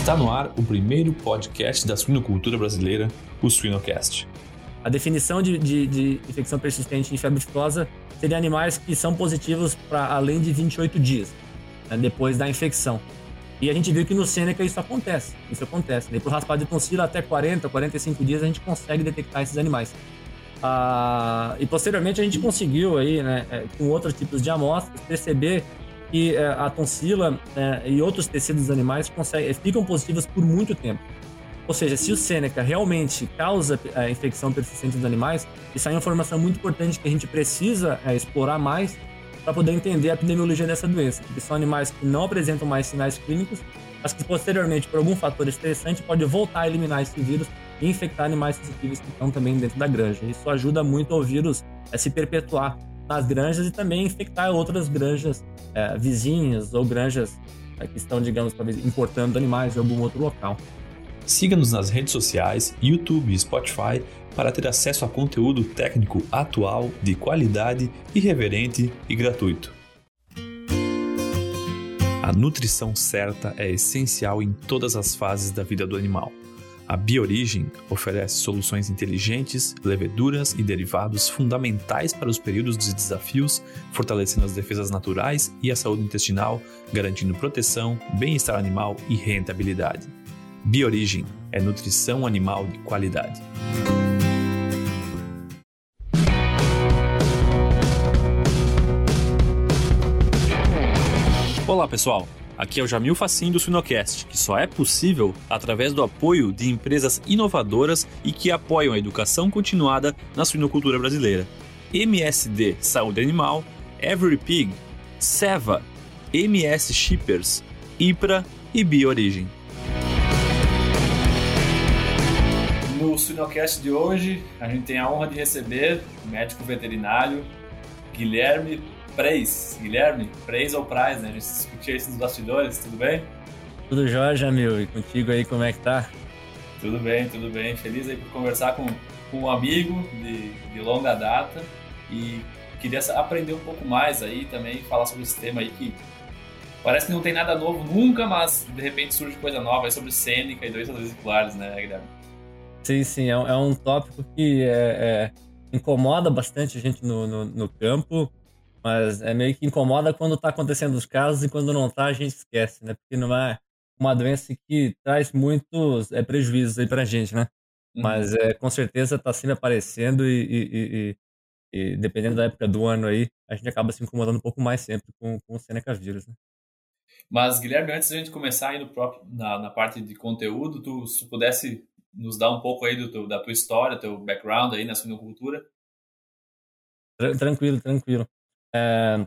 Está no ar o primeiro podcast da suinocultura brasileira, o Suinocast. A definição de, de, de infecção persistente em febre aftosa seria animais que são positivos para além de 28 dias né, depois da infecção. E a gente viu que no Seneca isso acontece. Isso acontece. Daí pro raspado de tonsila até 40, 45 dias a gente consegue detectar esses animais. Ah, e posteriormente a gente conseguiu aí, né, é, com outros tipos de amostras, perceber que é, a tonsila é, e outros tecidos dos animais conseguem, ficam positivos por muito tempo. Ou seja, se o Seneca realmente causa a é, infecção persistente dos animais, isso é uma informação muito importante que a gente precisa é, explorar mais para poder entender a epidemiologia dessa doença, porque são animais que não apresentam mais sinais clínicos, mas que posteriormente, por algum fator estressante, pode voltar a eliminar esse vírus e infectar animais suscetíveis que estão também dentro da granja. Isso ajuda muito ao vírus a se perpetuar nas granjas e também infectar outras granjas é, vizinhas ou granjas é, que estão, digamos, talvez importando animais de algum outro local. Siga-nos nas redes sociais, YouTube e Spotify para ter acesso a conteúdo técnico atual, de qualidade, irreverente e gratuito. A nutrição certa é essencial em todas as fases da vida do animal. A Biorigem oferece soluções inteligentes, leveduras e derivados fundamentais para os períodos de desafios, fortalecendo as defesas naturais e a saúde intestinal, garantindo proteção, bem-estar animal e rentabilidade. Biorigem é nutrição animal de qualidade. Olá, pessoal. Aqui é o Jamil Facim do Suinocast, que só é possível através do apoio de empresas inovadoras e que apoiam a educação continuada na suinocultura brasileira. MSD Saúde Animal, Every Pig, Seva, MS Shippers, IPRA e BioOrigem. No Suinocast de hoje, a gente tem a honra de receber o médico veterinário Guilherme Preis. Guilherme, Preis ou Praz, né? A gente discutiu isso nos bastidores, tudo bem? Tudo jóia, meu. E contigo aí, como é que tá? Tudo bem, tudo bem. Feliz aí por conversar com, com um amigo de, de longa data e queria aprender um pouco mais aí também, falar sobre esse tema aí que parece que não tem nada novo nunca, mas de repente surge coisa nova aí sobre Sêneca e doenças vesiculares, né, Guilherme? Sim, sim, é, é um tópico que é, é, incomoda bastante a gente no, no, no campo. Mas é meio que incomoda quando tá acontecendo os casos e quando não tá a gente esquece, né? Porque não é uma doença que traz muitos é, prejuízos aí pra gente, né? Uhum. Mas é, com certeza tá sempre aparecendo e, e, e, e, dependendo da época do ano aí, a gente acaba se incomodando um pouco mais sempre com, com o Seneca vírus, né? Mas, Guilherme, antes da gente começar aí no próprio, na, na parte de conteúdo, tu se pudesse nos dar um pouco aí do teu, da tua história, teu background aí na suinocultura? Tranquilo, tranquilo. É,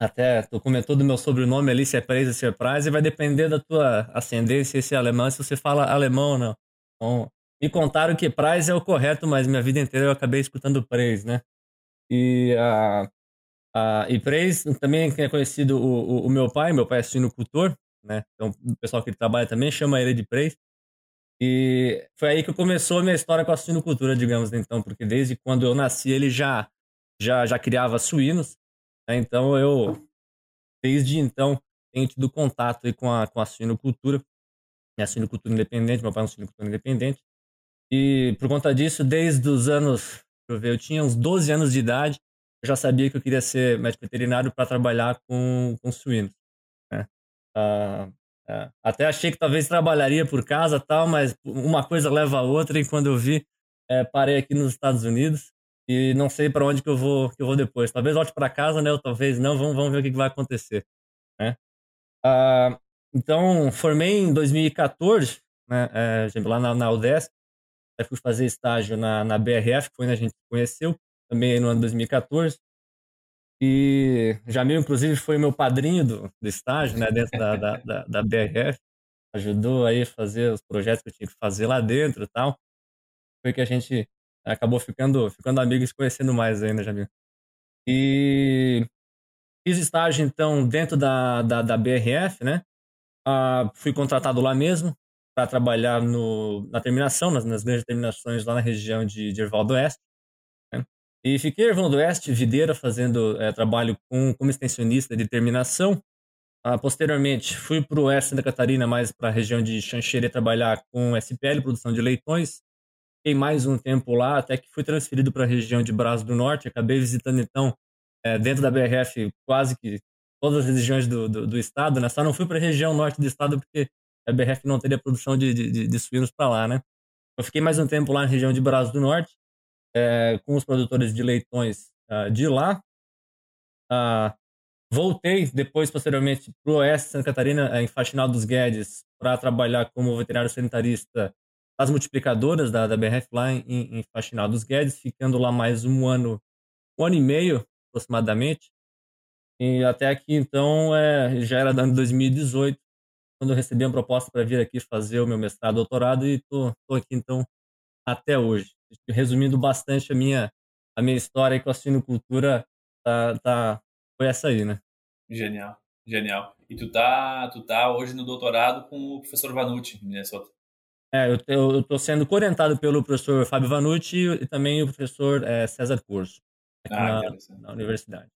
até tu comentou do meu sobrenome ali, se é Preis ou se é e vai depender da tua ascendência, se é alemão, se você fala alemão ou não. Bom, me contaram que Praz é o correto, mas minha vida inteira eu acabei escutando Preis, né? E, a, a, e Preis também é conhecido o, o, o, meu pai, meu pai é sinocultor, né? Então o pessoal que ele trabalha também chama ele de Preis. E foi aí que começou a minha história com a suinocultura, digamos, então, porque desde quando eu nasci ele já já já criava suínos? Então eu, desde então, tenho tido contato aí com a, com a suinocultura, a suinocultura independente, meu pai é um suinocultor independente. E por conta disso, desde os anos, deixa eu ver, eu tinha uns 12 anos de idade, eu já sabia que eu queria ser médico veterinário para trabalhar com, com suínos. Né? Ah, é, até achei que talvez trabalharia por casa tal, mas uma coisa leva a outra e quando eu vi, é, parei aqui nos Estados Unidos e não sei para onde que eu vou que eu vou depois. Talvez volte para casa, né? Ou talvez não. Vamos, vamos ver o que, que vai acontecer, né? Ah, então formei em 2014, né? É, lá na, na UDESC. Aí fui fazer estágio na, na BRF, que foi onde a gente conheceu, também no ano 2014. E Jamil, inclusive, foi meu padrinho do, do estágio, né? Dentro da, da, da, da BRF. Ajudou aí a fazer os projetos que eu tinha que fazer lá dentro e tal. Foi que a gente acabou ficando, ficando amigo e se conhecendo mais ainda, viu. E fiz estágio, então, dentro da, da, da BRF, né? Ah, fui contratado lá mesmo para trabalhar no, na terminação, nas, nas grandes terminações lá na região de, de Erval do Oeste. Né? E fiquei em Erval do Oeste, videira, fazendo é, trabalho com, como extensionista de terminação. Ah, posteriormente, fui para o oeste Santa Catarina, mais para a região de Xanxerê, trabalhar com SPL, produção de leitões. Fiquei mais um tempo lá, até que fui transferido para a região de Braço do Norte. Acabei visitando, então, é, dentro da BRF, quase que todas as regiões do, do, do estado, né? Só não fui para a região norte do estado porque a BRF não teria produção de, de, de suínos para lá, né? Eu fiquei mais um tempo lá na região de Braço do Norte, é, com os produtores de leitões uh, de lá. Uh, Voltei depois, posteriormente, para o Oeste Santa Catarina, eh, em Faxinal dos Guedes, para trabalhar como veterinário sanitarista as multiplicadoras da, da BRF lá em, em Faxinal dos Guedes, ficando lá mais um ano, um ano e meio aproximadamente. E até aqui, então, é, já era de 2018, quando eu recebi uma proposta para vir aqui fazer o meu mestrado doutorado e estou aqui, então, até hoje. Resumindo bastante a minha, a minha história com a suinocultura, tá, tá foi essa aí, né? Genial, genial. E tu tá, tu tá hoje no doutorado com o professor Vanucci, em Minnesota. É, eu, estou sendo orientado pelo professor Fábio Vanucci e também o professor é, César Curso, ah, na, na, universidade.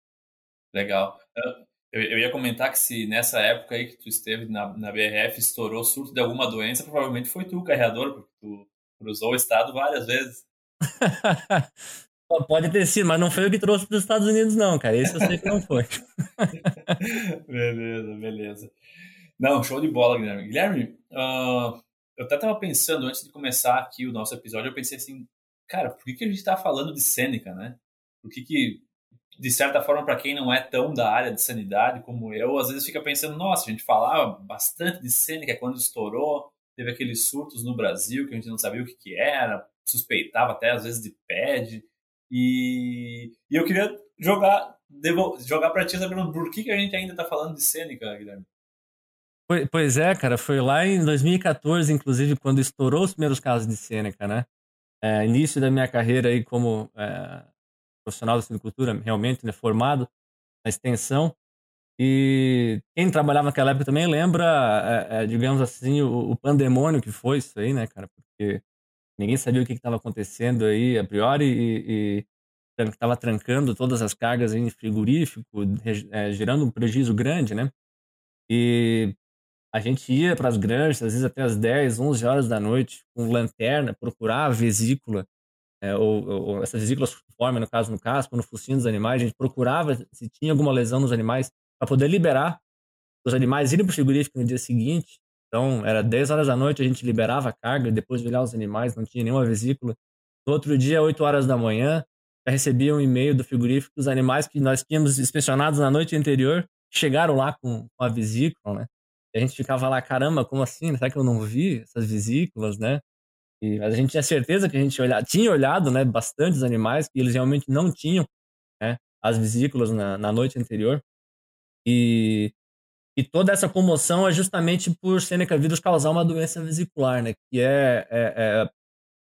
Legal. Eu, eu, ia comentar que se nessa época aí que tu esteve na, na BRF estourou surto de alguma doença, provavelmente foi tu o carreador, porque tu cruzou o estado várias vezes. Pode ter sido, mas não foi o que trouxe para os Estados Unidos, não, cara. Esse eu sei que não foi. beleza, beleza. Não, show de bola, Guilherme. Guilherme, uh, eu até estava pensando, antes de começar aqui o nosso episódio, eu pensei assim, cara, por que, que a gente está falando de Sêneca, né? Por que, que de certa forma, para quem não é tão da área de sanidade como eu, às vezes fica pensando, nossa, a gente falava bastante de Sêneca quando estourou, teve aqueles surtos no Brasil que a gente não sabia o que, que era, suspeitava até às vezes de PED. E, e eu queria jogar, jogar para ti sabendo por que, que a gente ainda está falando de Sêneca, Guilherme. Pois é, cara, foi lá em 2014, inclusive, quando estourou os primeiros casos de Sêneca, né? É, início da minha carreira aí como é, profissional de silvicultura, realmente, né, formado na extensão. E quem trabalhava naquela época também lembra, é, é digamos assim, o, o, pandemônio que foi isso aí, né, cara? Porque ninguém sabia o que estava acontecendo aí a priori e, e estava trancando todas as cargas em frigorífico, é, gerando um prejuízo grande, né? E a gente ia para as granjas, às vezes até as 10, 11 horas da noite, com lanterna, procurar a vesícula, é, ou, ou, essas vesículas formam, no caso, no casco, no focinho dos animais, a gente procurava se tinha alguma lesão nos animais para poder liberar os animais irem para o frigorífico no dia seguinte então, era 10 horas da noite, a gente liberava a carga, depois de olhar os animais, não tinha nenhuma vesícula. No outro dia, 8 horas da manhã, já recebia um e-mail do frigorífico os animais que nós tínhamos inspecionados na noite anterior chegaram lá com, a vesícula, né? A gente ficava lá, caramba, como assim? Será que eu não vi essas vesículas, né? E a gente tinha certeza que a gente olha, tinha olhado, né, bastante os animais, que eles realmente não tinham, né, as vesículas na, na noite anterior. E e toda essa comoção é justamente por Seneca vírus causar uma doença vesicular, né? Que é, é, é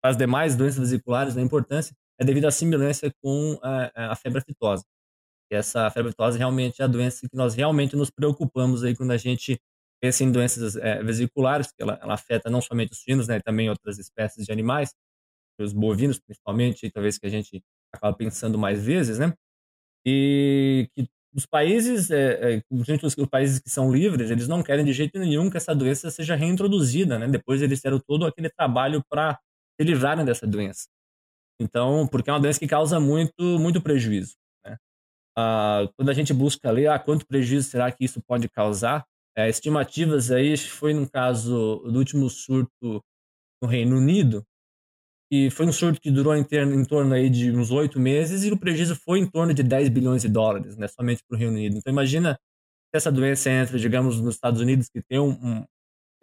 as demais doenças vesiculares, a importância é devido à semelhança com a, a febre aftosa. E essa febre aftosa realmente é a doença que nós realmente nos preocupamos aí quando a gente pensa em doenças é, vesiculares, que ela, ela, afeta não somente os suínos, né? Também outras espécies de animais, os bovinos principalmente, talvez que a gente acaba pensando mais vezes, né? E que os países, é, é, os, os países que são livres, eles não querem de jeito nenhum que essa doença seja reintroduzida, né? Depois eles fizeram todo aquele trabalho para se livrarem dessa doença. Então, porque é uma doença que causa muito, muito prejuízo. Né? Ah, quando a gente busca ler, ah, quanto prejuízo será que isso pode causar? É, estimativas aí, foi no caso do último surto no Reino Unido, e foi um surto que durou em, em torno aí de uns oito meses e o prejuízo foi em torno de 10 bilhões de dólares, né, somente para o Reino Unido. Então imagina se essa doença entra, digamos, nos Estados Unidos, que tem um, um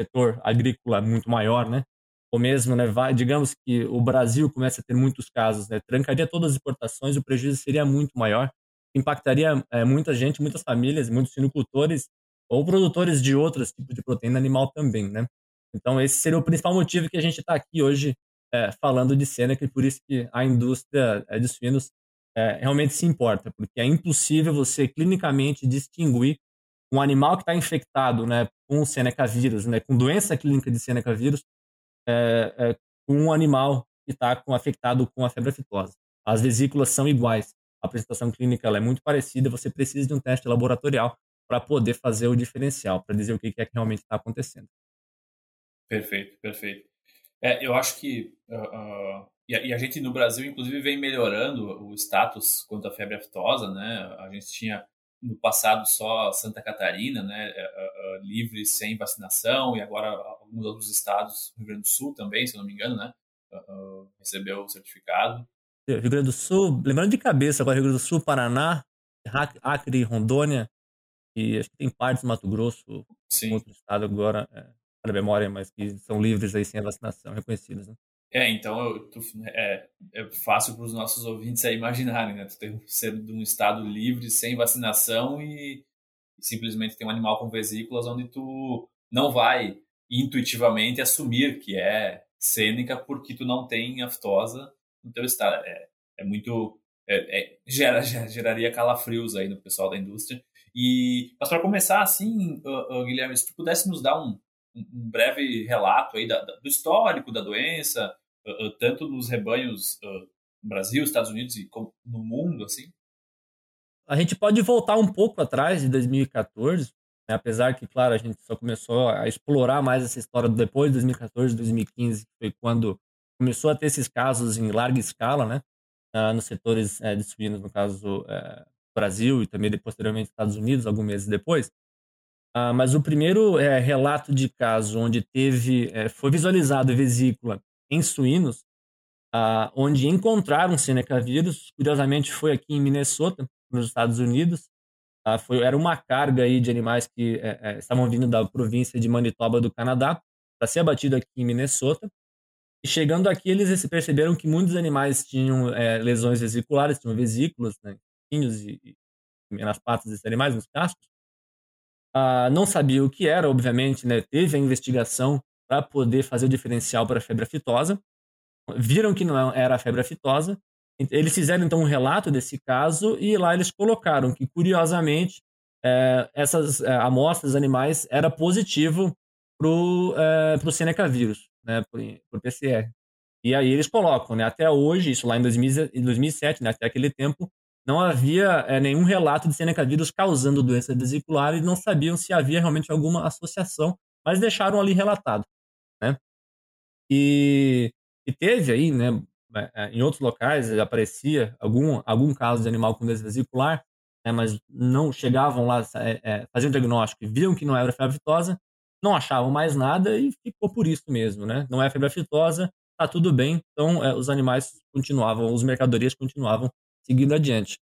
setor agrícola muito maior, né, ou mesmo, né, vai, digamos que o Brasil começa a ter muitos casos, né, trancaria todas as exportações, o prejuízo seria muito maior, impactaria é, muita gente, muitas famílias, muitos sinocultores ou produtores de outros tipos de proteína animal também, né. Então esse seria o principal motivo que a gente está aqui hoje é, falando de Seneca e por isso que a indústria é, de suínos é, realmente se importa, porque é impossível você clinicamente distinguir um animal que está infectado né, com Seneca vírus, né, com doença clínica de Seneca vírus, é, é, com um animal que está afetado com a febre aftosa. As vesículas são iguais, a apresentação clínica é muito parecida, você precisa de um teste laboratorial para poder fazer o diferencial, para dizer o que é que realmente está acontecendo. Perfeito, perfeito. É, eu acho que uh, uh, e, a, e, a, gente no Brasil inclusive vem melhorando o status quanto à febre aftosa, né? A gente tinha no passado só Santa Catarina, né, uh, livre sem vacinação e agora alguns outros estados, Rio Grande do Sul também, se eu não me engano, né, recebeu o certificado. Rio Grande do Sul, lembrando de cabeça agora, Rio Grande do Sul, Paraná, Acre, Rondônia, e acho que tem partes do Mato Grosso, Sim. outro estado agora, é, na memória, mas que são livres aí sem a vacinação, reconhecidas. Né? É, então eu, tu, é, é fácil para os nossos ouvintes aí imaginarem, né? Tu tem ser de um estado livre, sem vacinação e, e simplesmente tem um animal com vesículas onde tu não vai intuitivamente assumir que é cênica porque tu não tem aftosa no teu estado. É, é muito. É, é, gera, geraria calafrios aí no pessoal da indústria. E, mas para começar, assim, uh, uh, Guilherme, se tu pudesse nos dar um, um breve relato aí da, da, do histórico da doença, uh, tanto nos rebanhos no Brasil, Estados Unidos e no mundo, assim. A gente pode voltar um pouco atrás de 2014, né? apesar que, claro, a gente só começou a explorar mais essa história depois de 2014, 2015, que foi quando começou a ter esses casos em larga escala, né? nos setores é, de suínos, no caso é, Brasil e também posteriormente Estados Unidos, alguns meses depois. Ah, mas o primeiro é, relato de caso onde teve, é, foi visualizado vesícula em suínos, ah, onde encontraram Seneca vírus, curiosamente foi aqui em Minnesota, nos Estados Unidos. Ah, foi, era uma carga aí de animais que é, é estavam vindo da província de Manitoba do Canadá para ser abatido aqui em Minnesota. E chegando aqui, eles perceberam que muitos animais tinham é, lesões vesiculares, tinham vesículas, né, e, e nas patas desses animais, nos cascos. Ah, não sabia o que era, obviamente, né? Teve a investigação para poder fazer o diferencial para a febre aftosa. Viram que não era a febre aftosa. Eles fizeram então um relato desse caso e lá eles colocaram que, curiosamente, é, essas é, amostras animais era positivo para o é, Seneca vírus, né, para o PCR. E aí eles colocam, né, até hoje, isso lá em 2007, né, até aquele tempo, não havia é, nenhum relato de Seneca vírus causando doença vesicular e não sabiam se havia realmente alguma associação, mas deixaram ali relatado, né? E, e teve aí, né, é, em outros locais aparecia algum, algum caso de animal com doença vesicular, né, mas não chegavam lá, é, é, faziam diagnóstico e viam que não era febre aftosa, não achavam mais nada e ficou por isso mesmo, né? Não é febre aftosa, tá tudo bem, então é, os animais continuavam, os mercadorias continuavam seguindo adiante.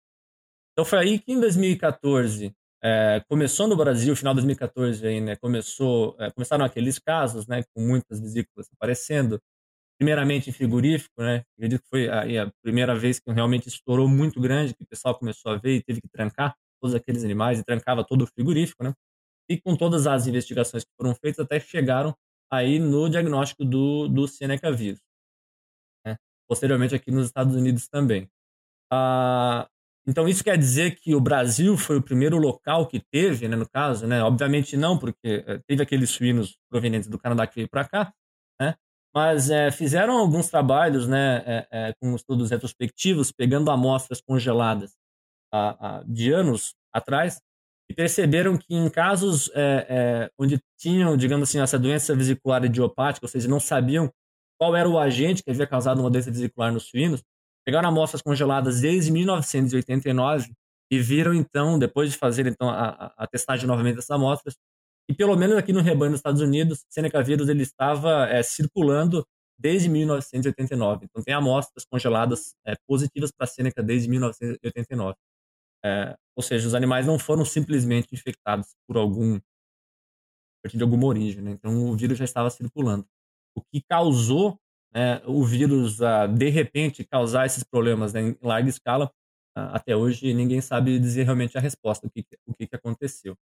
Então foi aí que em 2014 é, começou no Brasil, final de 2014 aí, né, começou, é, começaram aqueles casos, né, com muitas vesículas aparecendo, primeiramente em frigorífico, né, acredito que foi aí a primeira vez que realmente estourou muito grande, que o pessoal começou a ver e teve que trancar todos aqueles animais e trancava todo o frigorífico, né, e com todas as investigações que foram feitas até chegaram aí no diagnóstico do, do Seneca vírus. Né, posteriormente aqui nos Estados Unidos também. Ah, então isso quer dizer que o Brasil foi o primeiro local que teve, né, no caso, né? Obviamente não, porque eh, teve aqueles suínos provenientes do Canadá que veio para cá, né? Mas é, fizeram alguns trabalhos, né, é, é, com estudos retrospectivos, pegando amostras congeladas a, a, de anos atrás e perceberam que em casos onde tinham, digamos assim, essa doença vesicular idiopática, ou seja, não sabiam qual era o agente que havia causado uma doença vesicular nos suínos, pegaram amostras congeladas desde 1989 e viram então, depois de fazer então a, a testagem novamente dessas amostras, e pelo menos aqui no rebanho dos Estados Unidos, Seneca vírus ele estava é, circulando desde 1989. Então tem amostras congeladas é, positivas para Seneca desde 1989. É, ou seja, os animais não foram simplesmente infectados por algum a partir de alguma origem, né? Então o vírus já estava circulando. O que causou né, o vírus a, de repente causar esses problemas né, em larga escala, até hoje ninguém sabe dizer realmente a resposta, o que, o que aconteceu.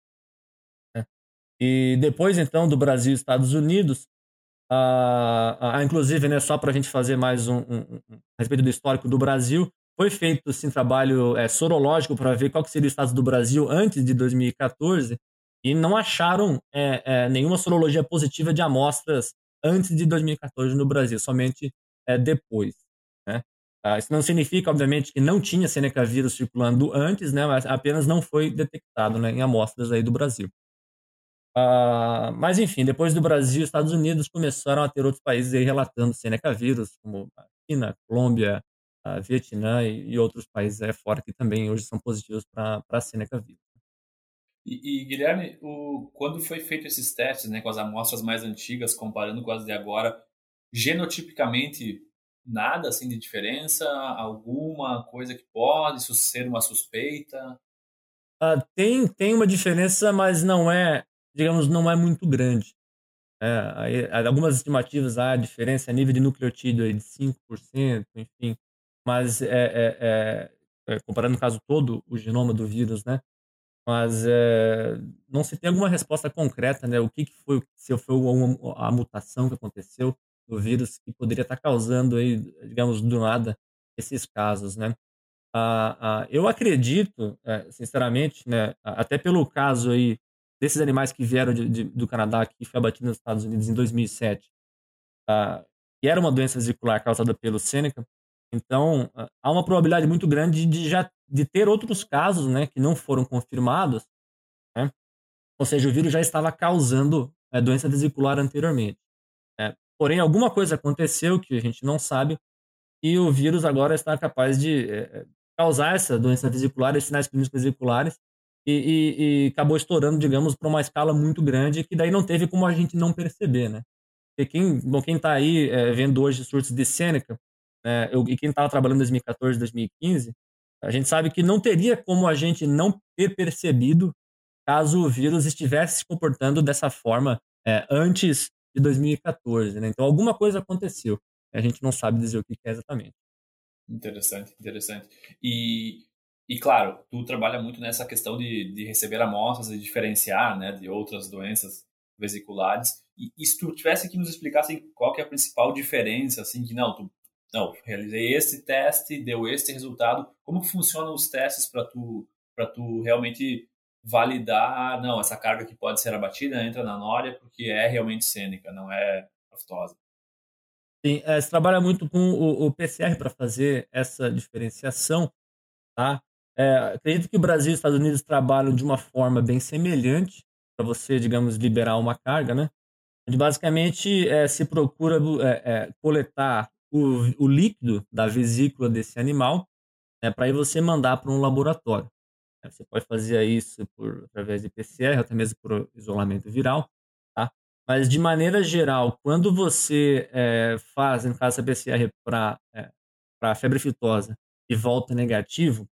Né? E depois então do Brasil e Estados Unidos, a, a, inclusive, né, só para a gente fazer mais um, um, um, a respeito do histórico do Brasil, foi feito assim, trabalho é, sorológico para ver qual que seria o estado do Brasil antes de 2014 e não acharam é, é, nenhuma sorologia positiva de amostras antes de 2014 no Brasil, somente é, depois. Né? Tá? Isso não significa, obviamente, que não tinha Seneca vírus circulando antes, né, mas apenas não foi detectado né, em amostras aí do Brasil. Uh, mas, enfim, depois do Brasil Estados Unidos, começaram a ter outros países aí relatando Seneca vírus, como a China, Colômbia, a Vietnã e, e, outros países aí fora que também hoje são positivos para Seneca vírus. E, e Guilherme, o, quando foi feito esses testes né, com as amostras mais antigas, comparando com as de agora, genotipicamente nada assim de diferença? Alguma coisa que pode ser uma suspeita? Uh, tem, tem uma diferença, mas não é, digamos, não é muito grande. É, algumas estimativas, há ah, diferença a nível de nucleotídeo aí de 5%, enfim, mas é, é, é, é, comparando o caso todo, o genoma do vírus, né? Mas é, não se tem alguma resposta concreta, né? O que, que foi, se foi a, a mutação que aconteceu, do vírus que poderia estar causando aí, digamos, do nada esses casos, né? Ah, ah, eu acredito, é, sinceramente, né, até pelo caso aí desses animais que vieram de, de, do Canadá, que foi abatido nos Estados Unidos em 2007, ah, que era uma doença vesicular causada pelo Seneca, então ah, há uma probabilidade muito grande de já de ter outros casos, né, que não foram confirmados, né? Ou seja, o vírus já estava causando é, doença vesicular anteriormente. Porém, alguma coisa aconteceu que a gente não sabe e o vírus agora está capaz de é, causar essa doença vesicular, esses sinais clínicos vesiculares, e, e, e acabou estourando, digamos, para uma escala muito grande, que daí não teve como a gente não perceber, né? Porque quem, bom, quem está aí é, vendo hoje surtos de Sêneca, né, eu, e quem estava trabalhando em 2014, 2015, a gente sabe que não teria como a gente não ter percebido caso o vírus estivesse se comportando dessa forma é, antes de 2014, né? Então alguma coisa aconteceu. A gente não sabe dizer o que é exatamente. Interessante, interessante. E, e claro, tu trabalha muito nessa questão de, de receber amostras e diferenciar, né, de outras doenças vesiculares. E, e se tu tivesse que nos explicar assim, qual que é a principal diferença, assim, que não, tu não, realizei esse teste, deu esse resultado. Como funcionam os testes para tu para tu realmente validar, não, essa carga que pode ser abatida entra na nória porque é realmente cênica, não é aftosa. Sim, é, você trabalha muito com o, o PCR para fazer essa diferenciação, tá? É, acredito que o Brasil e os Estados Unidos trabalham de uma forma bem semelhante para você, digamos, liberar uma carga, né? Basicamente é, se procura é, coletar o, o líquido da vesícula desse animal né, para você mandar para um laboratório. Né, você pode fazer isso por, através de PCR, até mesmo por isolamento viral, tá? Mas, de maneira geral, quando você é, faz, no caso, a PCR para é, febre fitosa e volta negativo,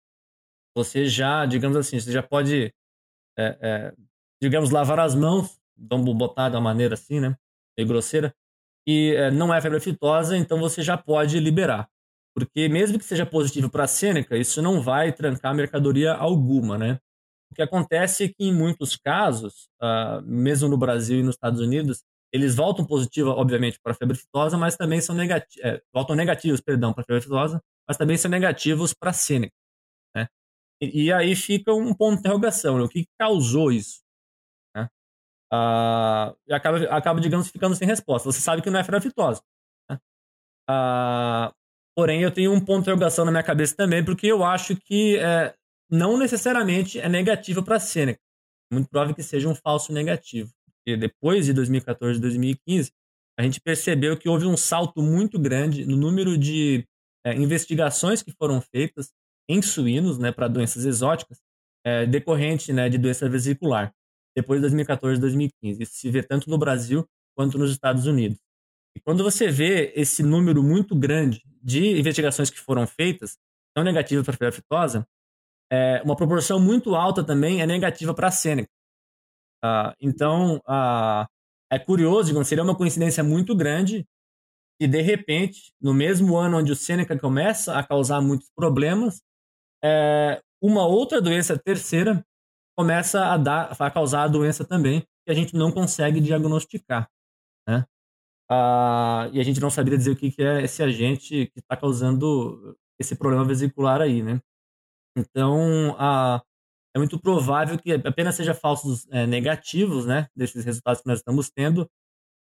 você já, digamos assim, você já pode, é, é, digamos, lavar as mãos, vamos botar de uma maneira assim, né? Meio grosseira, e é, não é febre fitosa, então você já pode liberar. Porque mesmo que seja positivo para a Sêneca, isso não vai trancar mercadoria alguma, né? O que acontece é que em muitos casos, uh, mesmo no Brasil e nos Estados Unidos, eles voltam positivo, obviamente, para a febre fitosa, mas também são negativos, é, voltam negativos, perdão, para a febre fitosa, mas também são negativos para a Sêneca, né? E, e, aí fica um ponto de interrogação, né? o que causou isso? Uh, e acaba, acaba, digamos, ficando sem resposta. Você sabe que não é febre fitosa. Né? Uh, Porém, eu tenho um ponto de interrogação na minha cabeça também, porque eu acho que é, não necessariamente é negativo para a Seneca. Muito provável que seja um falso negativo. Porque depois de 2014 e 2015, a gente percebeu que houve um salto muito grande no número de é, investigações que foram feitas em suínos né, para doenças exóticas, é, decorrente né, de doença vesicular, depois de 2014 e 2015. Isso se vê tanto no Brasil quanto nos Estados Unidos. E quando você vê esse número muito grande de investigações que foram feitas, são negativas para a febre aftosa, é, uma proporção muito alta também é negativa para a Sêneca. Ah, então, ah, é curioso, digamos, seria uma coincidência muito grande que, de repente, no mesmo ano onde o Sêneca começa a causar muitos problemas, é, uma outra doença terceira começa a, dar, a causar a doença também, que a gente não consegue diagnosticar. Né? Ah, e a gente não saberia dizer o que, que é esse agente que está causando esse problema vesicular aí, né? Então, ah, é muito provável que apenas seja falsos é, negativos, né, desses resultados que nós estamos tendo,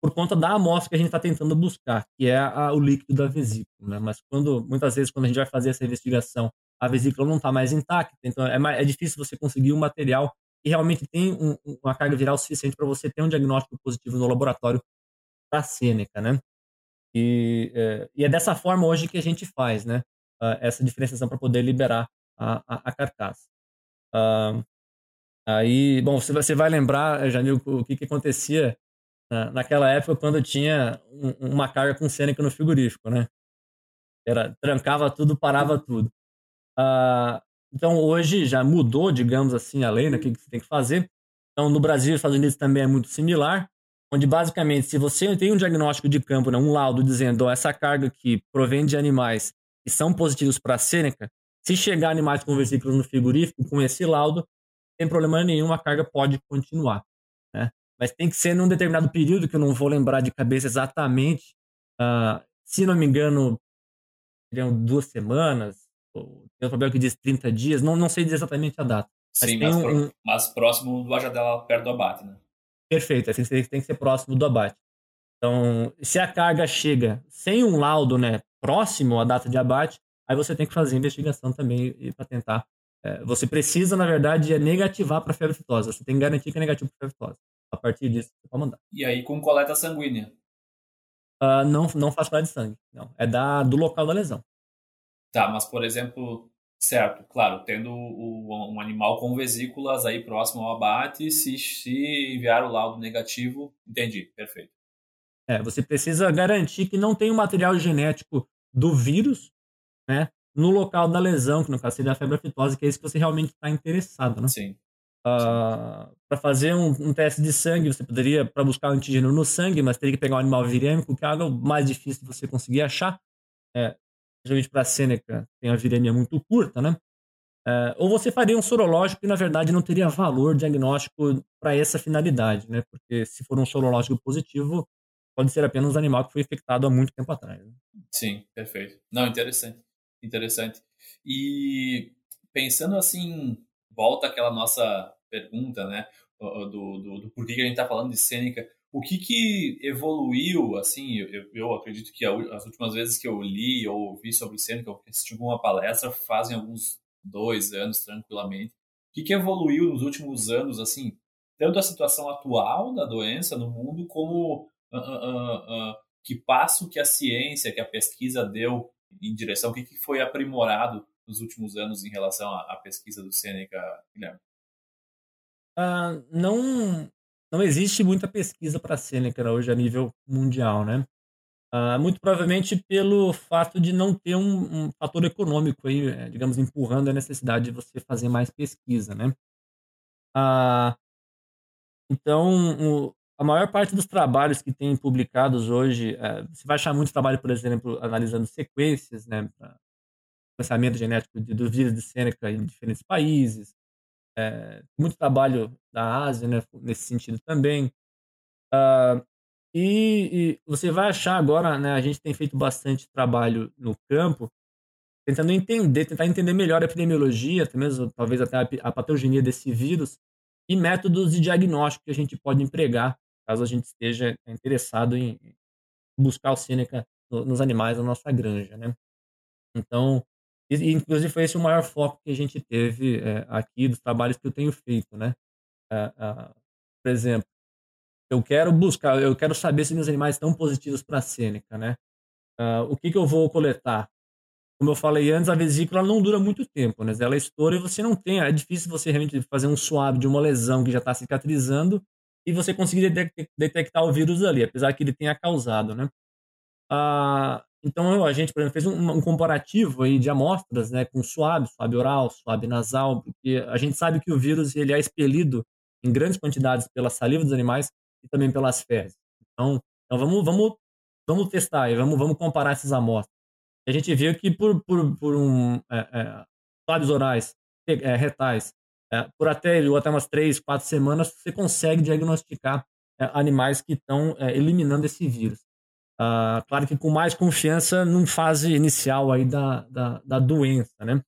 por conta da amostra que a gente está tentando buscar, que é a, o líquido da vesícula. Né? Mas quando muitas vezes quando a gente vai fazer essa investigação, a vesícula não está mais intacta, então é, mais, é difícil você conseguir um material que realmente tem um, uma carga viral suficiente para você ter um diagnóstico positivo no laboratório para a Sêneca, né? E é, e é, dessa forma hoje que a gente faz, né? Uh, essa diferenciação para poder liberar a, a, a carcaça. Uh, aí, bom, você, você vai lembrar, Janil, o que, que acontecia na, naquela época quando tinha um, uma carga com Sêneca no frigorífico, né? Era, trancava tudo, parava tudo. Uh, então, hoje já mudou, digamos assim, a lei, né? O que você tem que fazer. Então, no Brasil e nos Estados Unidos também é muito similar onde basicamente, se você tem um diagnóstico de campo, né, um laudo dizendo oh, essa carga que provém de animais que são positivos para a Sêneca, se chegar animais com vesículos no frigorífico, com esse laudo, sem problema nenhum, a carga pode continuar. Né? Mas tem que ser num determinado período, que eu não vou lembrar de cabeça exatamente, uh, se não me engano, seriam duas semanas, tem um problema que diz 30 dias, não, não sei dizer exatamente a data. Mas Sim, mas, um, mas próximo do ajadela perto do abate, né? Perfeito, assim, tem que ser próximo do abate. Então, se a carga chega sem um laudo né, próximo à data de abate, aí você tem que fazer investigação também para tentar. É, você precisa, na verdade, é negativar para febre aftosa. Você tem que garantir que é negativo para febre aftosa. A partir disso, você pode mandar. E aí com coleta sanguínea? Uh, não, não faz coleta de sangue. Não. É da, do local da lesão. Tá, mas por exemplo, Certo, claro, tendo o, um animal com vesículas aí próximo ao abate, se, se enviar o laudo negativo, entendi, perfeito. É, você precisa garantir que não tem o material genético do vírus, né, no local da lesão, que no caso seria a febre aftosa, que é isso que você realmente está interessado, né? Sim. Uh, ah, para fazer um, um, teste de sangue, você poderia, para buscar o antígeno no sangue, mas teria que pegar um animal virêmico, que é algo mais difícil de você conseguir achar. É, geralmente para a Sêneca tem a viremia muito curta, né? É, ou você faria um sorológico que, na verdade, não teria valor diagnóstico para essa finalidade, né? Porque se for um sorológico positivo, pode ser apenas um animal que foi infectado há muito tempo atrás. Né? Sim, perfeito. Não, interessante. Interessante. E pensando assim, volta aquela nossa pergunta, né? Do, do, do porquê que a gente está falando de Sêneca. O que, que evoluiu, assim, eu, eu acredito que as últimas vezes que eu li ou ouvi sobre Sêneca, eu assisti alguma palestra, fazem alguns dois anos, tranquilamente. O que, que evoluiu nos últimos anos, assim, tanto a situação atual da doença no mundo, como uh, uh, uh, que passo que a ciência, que a pesquisa deu em direção, o que, que foi aprimorado nos últimos anos em relação à, à pesquisa do Sêneca, Guilherme? Uh, não não existe muita pesquisa para Seneca hoje a nível mundial, né? Uh, muito provavelmente pelo fato de não ter um, um fator econômico aí, é, digamos, empurrando a necessidade de você fazer mais pesquisa, né? Uh, então, o, a maior parte dos trabalhos que tem publicados hoje, uh, você vai achar muito trabalho, por exemplo, analisando sequências, né, pensamento genético de, dos vírus de Seneca em diferentes países, é, muito trabalho da Ásia né, nesse sentido também. Uh, e, e, você vai achar agora, né, a gente tem feito bastante trabalho no campo, tentando entender, tentar entender melhor a epidemiologia, até mesmo, talvez até a, a patogenia desse vírus, e métodos de diagnóstico que a gente pode empregar, caso a gente esteja interessado em buscar o Sêneca nos animais da nossa granja, né? Então, e, inclusive, foi esse o maior foco que a gente teve é, aqui dos trabalhos que eu tenho feito, né? É, por exemplo, eu quero buscar, eu quero saber se meus animais estão positivos para a Sêneca, né? Uh, o que, que eu vou coletar? Como eu falei antes, a vesícula não dura muito tempo, né? Ela estoura e você não tem. É difícil você realmente fazer um suave de uma lesão que já está cicatrizando e você conseguir detectar o vírus ali, apesar que ele tenha causado, né? Uh, então, a gente, por exemplo, fez um, um, comparativo aí de amostras, né, com suave, suave oral, suave nasal, porque a gente sabe que o vírus ele é expelido em grandes quantidades pela saliva dos animais e também pelas fezes. Então, então vamos, vamos, vamos testar e vamos, vamos comparar essas amostras. A gente viu que por, por, por um, é, é, suaves orais, é, retais, é, por até, ou até umas três, quatro semanas, você consegue diagnosticar é, animais que estão é, eliminando esse vírus. Uh, claro que com mais confiança numa fase inicial aí da, da, da doença, né?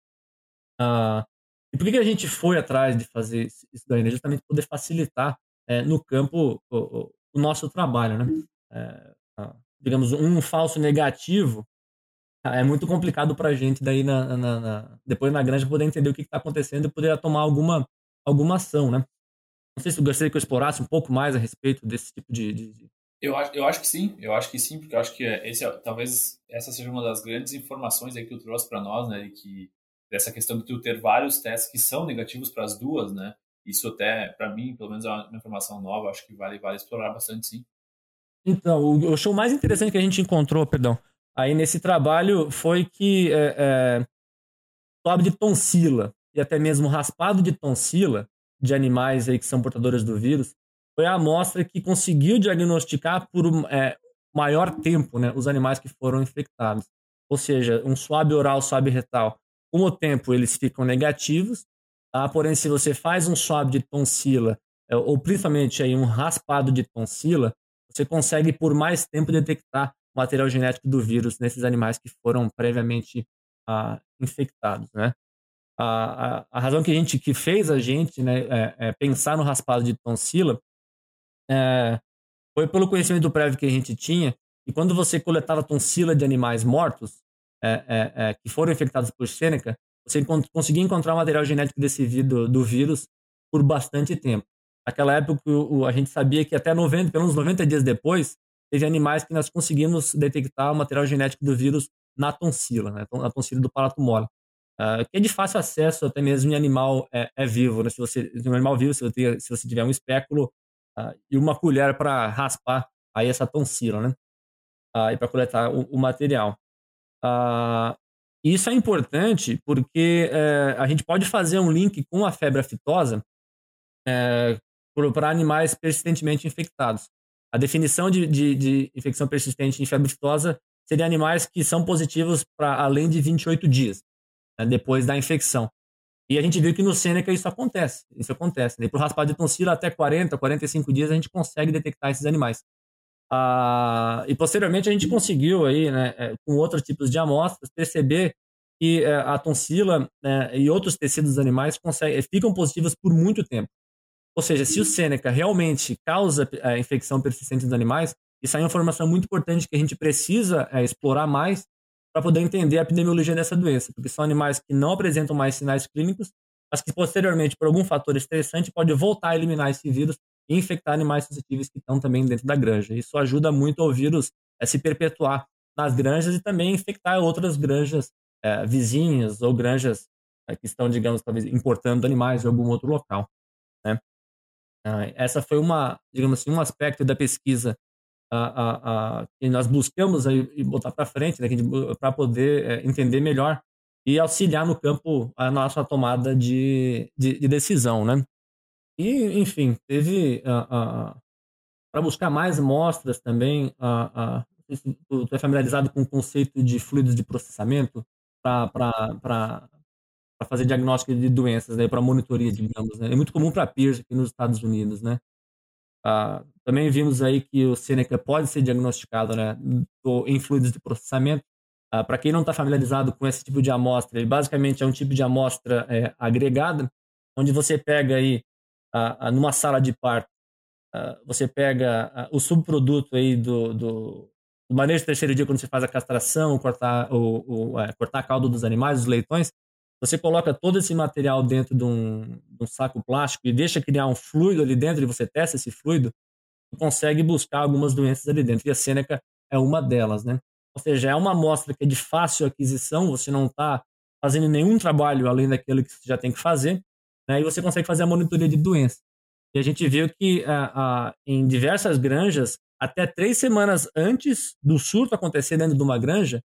Uh, e por que, a gente foi atrás de fazer isso daí? Né? Justamente poder facilitar é, no campo o, o, nosso trabalho, né? é, digamos, um falso negativo, é muito complicado para a gente daí na, na, na, depois na granja poder entender o que está acontecendo e poder tomar alguma, alguma ação, né? Não sei se eu gostaria que eu explorasse um pouco mais a respeito desse tipo de, de... Eu, acho, eu acho que sim, eu acho que sim, porque eu acho que esse, é, talvez essa seja uma das grandes informações aí que tu trouxe para nós, né, de que dessa questão de tu ter vários testes que são negativos para as duas, né? Isso até, para mim, pelo menos é uma informação nova, acho que vale, vale explorar bastante sim. Então, o, o show mais interessante que a gente encontrou, perdão, aí nesse trabalho foi que é, é, de tonsila e até mesmo raspado de tonsila de animais aí que são portadores do vírus foi a amostra que conseguiu diagnosticar por é, maior tempo né, os animais que foram infectados. Ou seja, um swab oral, swab retal, com o tempo eles ficam negativos, tá? porém se você faz um swab de tonsila, é, ou principalmente aí um raspado de tonsila, você consegue por mais tempo detectar o material genético do vírus nesses animais que foram previamente ah, infectados, né? A, a, a, razão que a gente que fez a gente né, é, é pensar no raspado de tonsila é, foi pelo conhecimento prévio que a gente tinha e quando você coletava tonsila de animais mortos é, que foram infectados por Seneca, você conseguia encontrar material genético desse do, do vírus por bastante tempo. Naquela época, a gente sabia que até 90, pelo menos 90 dias depois, teve animais que nós conseguimos detectar o material genético do vírus na tonsila, né? na tonsila do palato mole. Uh, que é de fácil acesso até mesmo em animal é, é vivo. Né? Se você um animal vivo, se você, se você tiver um espéculo uh, e uma colher para raspar aí essa tonsila, né? Uh, e para coletar o, o material. isso é importante porque é, a gente pode fazer um link com a febre aftosa é, para animais persistentemente infectados. A definição de, de, de, infecção persistente em febre aftosa seria animais que são positivos para além de 28 dias né, depois da infecção. E a gente viu que no Sêneca isso acontece. Isso acontece. Né? Para o raspado de tonsila, até 40, 45 dias, a gente consegue detectar esses animais. Ah, e posteriormente a gente conseguiu aí, né, é, com outros tipos de amostras, perceber que é, a tonsila né, e outros tecidos dos animais conseguem, ficam positivos por muito tempo. Ou seja, se o Sêneca realmente causa a é, infecção persistente dos animais, isso é uma informação muito importante que a gente precisa é, explorar mais para poder entender a epidemiologia dessa doença, porque são animais que não apresentam mais sinais clínicos, mas que posteriormente, por algum fator estressante, pode voltar a eliminar esse vírus e infectar animais suscetíveis que estão também dentro da granja. Isso ajuda muito ao vírus a se perpetuar nas granjas e também infectar outras granjas é, vizinhas ou granjas é, que estão, digamos, talvez importando animais de algum outro local. Né? Ah, essa foi uma, digamos assim, um aspecto da pesquisa a, a, a, que nós buscamos e botar para frente, né, para poder é, entender melhor e auxiliar no campo a nossa tomada de, de, de decisão, né? E, enfim, teve para buscar mais amostras também, a, tu, tu é familiarizado com o conceito de fluidos de processamento para fazer diagnóstico de doenças, né, para monitoria, digamos. Né? É muito comum para PIRS aqui nos Estados Unidos, né? Ah, também vimos aí que o Seneca pode ser diagnosticado né, em fluidos de processamento. Ah, Para quem não está familiarizado com esse tipo de amostra, ele basicamente é um tipo de amostra é, agregada, onde você pega aí, ah, numa sala de parto, você pega o subproduto aí do, do, do manejo do terceiro dia, quando você faz a castração, cortar, o, o é, cortar a cauda dos animais, os leitões, você coloca todo esse material dentro de um, de um, saco plástico e deixa criar um fluido ali dentro e você testa esse fluido, consegue buscar algumas doenças ali dentro. E a Seneca é uma delas, né? Ou seja, é uma amostra que é de fácil aquisição, você não está fazendo nenhum trabalho além daquele que você já tem que fazer, né? e você consegue fazer a monitoria de doenças. E a gente viu que em diversas granjas, até três semanas antes do surto acontecer dentro de uma granja,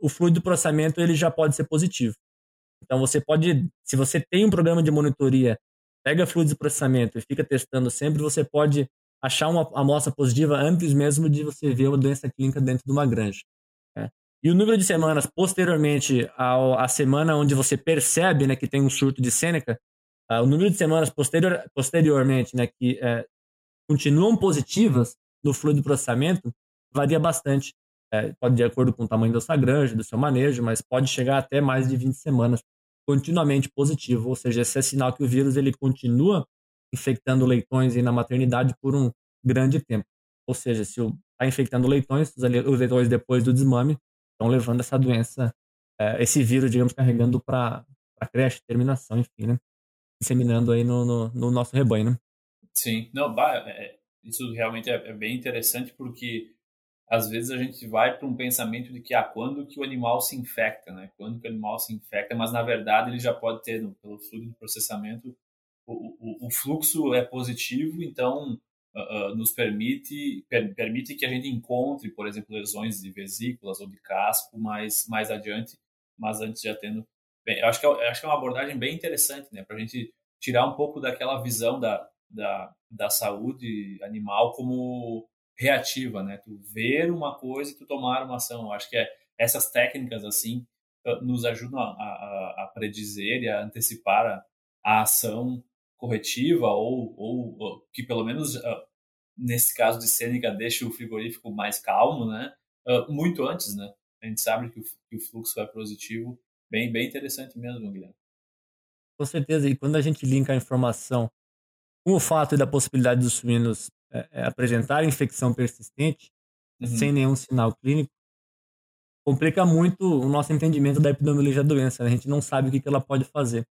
o fluido de processamento ele já pode ser positivo. Então você pode, se você tem um programa de monitoria, pega fluidos de processamento e fica testando sempre, você pode achar uma amostra positiva antes mesmo de você ver uma doença clínica dentro de uma granja. Né? E o número de semanas posteriormente ao, à semana onde você percebe né, que tem um surto de Sêneca, uh, o número de semanas posterior, posteriormente né, que uh, continuam positivas no fluido de processamento varia bastante é, pode de acordo com o tamanho da sua granja, do seu manejo, mas pode chegar até mais de 20 semanas continuamente positivo, ou seja, esse é sinal que o vírus ele continua infectando leitões na maternidade por um grande tempo. Ou seja, se está infectando leitões, os leitões depois do desmame estão levando essa doença, é, esse vírus, digamos, carregando para a creche, terminação, enfim, né? Disseminando aí no, no, no nosso rebanho, né? Sim, não, bah, é, isso realmente é, é, bem interessante porque às vezes a gente vai para um pensamento de que ah, quando que o animal se infecta, né? Quando que o animal se infecta, mas na verdade ele já pode ter, no, pelo fluido de processamento, o, o, o fluxo é positivo, então uh, uh, nos permite per, permite que a gente encontre, por exemplo, lesões de vesículas ou de casco mais mais adiante, mas antes já tendo. Bem, eu acho que é, acho que é uma abordagem bem interessante, né? Para a gente tirar um pouco daquela visão da, da, da saúde animal como reativa, né? Tu ver uma coisa e tu tomar uma ação. Eu acho que é, essas técnicas assim nos ajudam a, a, a predizer e a antecipar a, a ação corretiva ou, ou, ou, que pelo menos uh, nesse caso de Sêneca deixa o frigorífico mais calmo, né? Uh, muito antes, né? A gente sabe que o, que o fluxo é positivo, bem bem interessante mesmo, Guilherme. Com certeza. E quando a gente linka a informação com o fato da possibilidade dos suínos é, é, apresentar infecção persistente uhum. sem nenhum sinal clínico, complica muito o nosso entendimento da epidemiologia da doença. Né? A gente não sabe o que, que ela pode fazer.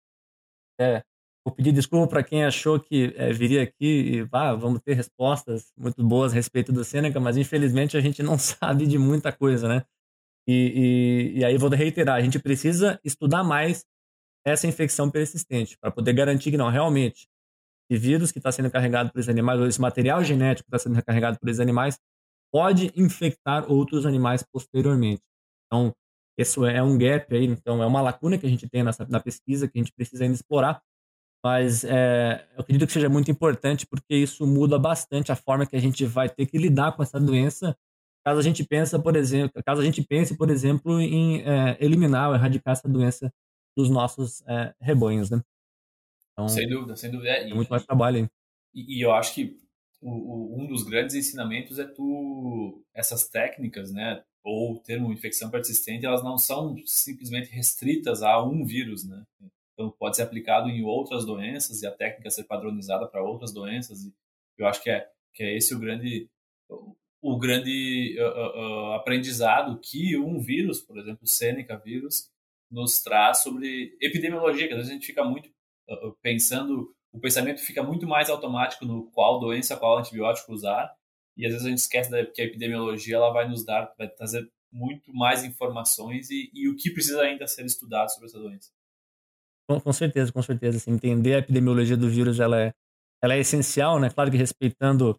É, Vou pedir desculpa para quem achou que é, viria aqui e ah, vamos ter respostas muito boas a respeito do Sêneca, mas infelizmente a gente não sabe de muita coisa, né? E, e, e aí vou reiterar, a gente precisa estudar mais essa infecção persistente para poder garantir que não, realmente, esse vírus que está sendo carregado por esses animais, ou esse material genético que está sendo carregado por esses animais, pode infectar outros animais posteriormente. Então, isso é um gap aí, então é uma lacuna que a gente tem nessa, na pesquisa que a gente precisa ainda explorar mas é, eu acredito que seja muito importante porque isso muda bastante a forma que a gente vai ter que lidar com essa doença. Caso a gente pense, por exemplo, caso a gente pense, por exemplo, em é, eliminar ou erradicar essa doença dos nossos é, rebanhos, né? Então, sem dúvida, sem dúvida. É, e, muito mais trabalho aí. E, e eu acho que o, o, um dos grandes ensinamentos é tu essas técnicas, né? Ou termo infecção persistente, elas não são simplesmente restritas a um vírus, né? Então, pode ser aplicado em outras doenças e a técnica ser padronizada para outras doenças. E eu acho que é, que é esse o grande, o grande uh, uh, aprendizado que um vírus, por exemplo, o Seneca vírus, nos traz sobre epidemiologia, que às vezes a gente fica muito pensando, o pensamento fica muito mais automático no qual doença, qual antibiótico usar, e às vezes a gente esquece que a epidemiologia ela vai nos dar, vai trazer muito mais informações e, e o que precisa ainda ser estudado sobre essa doença. Com, com certeza, com certeza. Assim, entender a epidemiologia do vírus ela é, ela é essencial, né? Claro que respeitando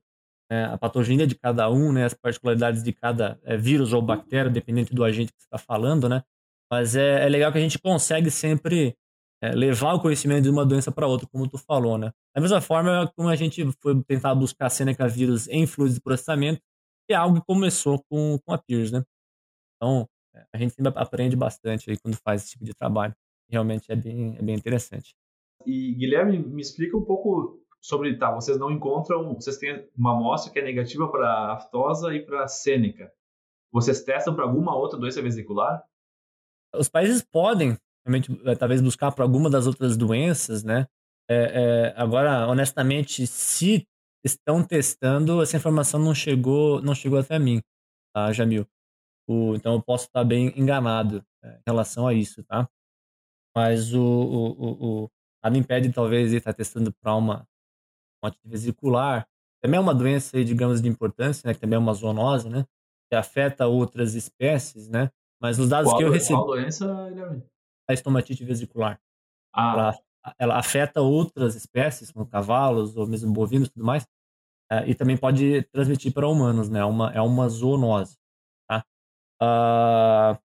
é, a patogenia de cada um, né? As particularidades de cada é, vírus ou bactéria, dependente do agente que está falando, né? Mas é, é legal que a gente consegue sempre é, levar o conhecimento de uma doença para outra, como tu falou, né? Da mesma forma como a gente foi tentar buscar Seneca vírus em fluidos de processamento, que é algo que começou com, com a Peers, né? Então, é, a gente sempre aprende bastante aí quando faz esse tipo de trabalho realmente é bem, é bem interessante. E Guilherme, me explica um pouco sobre, tá, vocês não encontram, vocês têm uma amostra que é negativa para aftosa e para sêneca. Vocês testam para alguma outra doença vesicular? Os países podem, realmente, eh, talvez buscar para alguma das outras doenças, né? É, é, agora, honestamente, se estão testando, essa informação não chegou, não chegou até mim, tá, Jamil? O, então eu posso estar bem enganado é, em relação a isso, tá? Mas o, o, o, nada impede, talvez, ele estar testando para uma morte vesicular. Também é uma doença, digamos, de importância, né? Que também é uma zoonose, né? Que afeta outras espécies, né? Mas os dados qual, que eu recebi... Qual doença, Guilherme? A estomatite vesicular. Ah. Ela, ela afeta outras espécies, como cavalos ou mesmo bovinos e tudo mais. É, e também pode transmitir para humanos, né? É uma, é uma zoonose. Tá? Uh,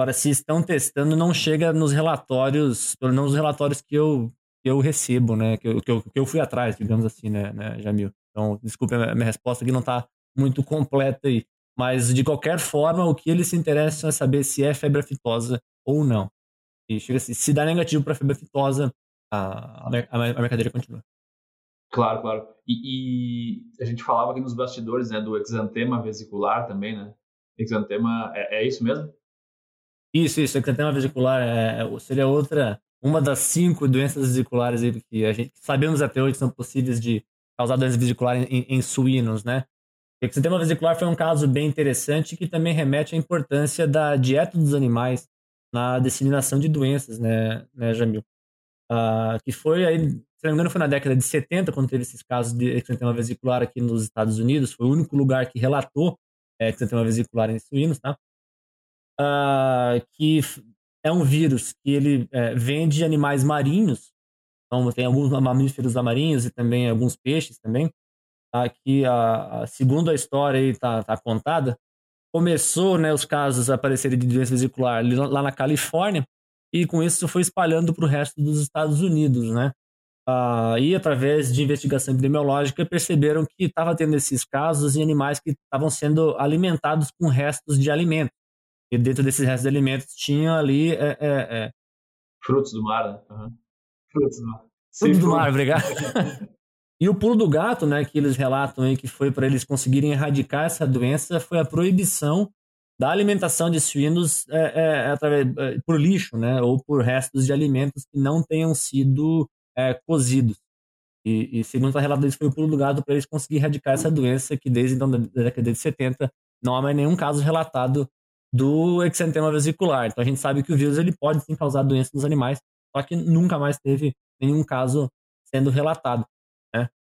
Agora, se estão testando, não chega nos relatórios, pelo menos nos relatórios que eu, que eu recebo, né? Que eu, que eu, que eu fui atrás, digamos assim, né, né Jamil? Então, desculpe, a minha resposta aqui não está muito completa aí. Mas, de qualquer forma, o que eles se interessam é saber se é febre aftosa ou não. E chega assim, se dá negativo para febre aftosa, a, a, a mercadoria continua. Claro, claro. E, e, a gente falava aqui nos bastidores, né, do exantema vesicular também, né? Exantema, é, é isso mesmo? Isso, isso, ectema vesicular é, é, seria outra, uma das cinco doenças vesiculares aí que a gente sabemos até hoje que são possíveis de causar doença vesicular em, em, suínos, né? O exantema vesicular foi um caso bem interessante que também remete à importância da dieta dos animais na disseminação de doenças, né, né Jamil? Uh, que foi aí, se não me engano, foi na década de 70, quando teve esses casos de exantema vesicular aqui nos Estados Unidos. Foi o único lugar que relatou é, exantema vesicular em suínos, tá? Uh, que é um vírus que ele é, vem de animais marinhos, então tem alguns mamíferos marinhos e também alguns peixes também, tá? que a, segundo a história está tá contada, começou né, os casos a aparecerem de doença vesicular lá na Califórnia e com isso foi espalhando para o resto dos Estados Unidos, né? Ah, e através de investigação epidemiológica perceberam que estava tendo esses casos em animais que estavam sendo alimentados com restos de alimento. E dentro desses restos de alimentos tinha ali é, é, é... frutos do mar, né? Uhum. Frutos do mar. Frutos do mar, obrigado. E o pulo do gato, né, que eles relatam aí que foi para eles conseguirem erradicar essa doença, foi a proibição da alimentação de suínos é, é, através, é, por lixo, né, ou por restos de alimentos que não tenham sido é, cozidos. E, e, segundo a relato deles, foi o pulo do gato para eles conseguirem erradicar essa doença que desde então, da década de 70 não há mais nenhum caso relatado do exantema vesicular. Então a gente sabe que o vírus ele pode sim causar doença nos animais, só que nunca mais teve nenhum caso sendo relatado.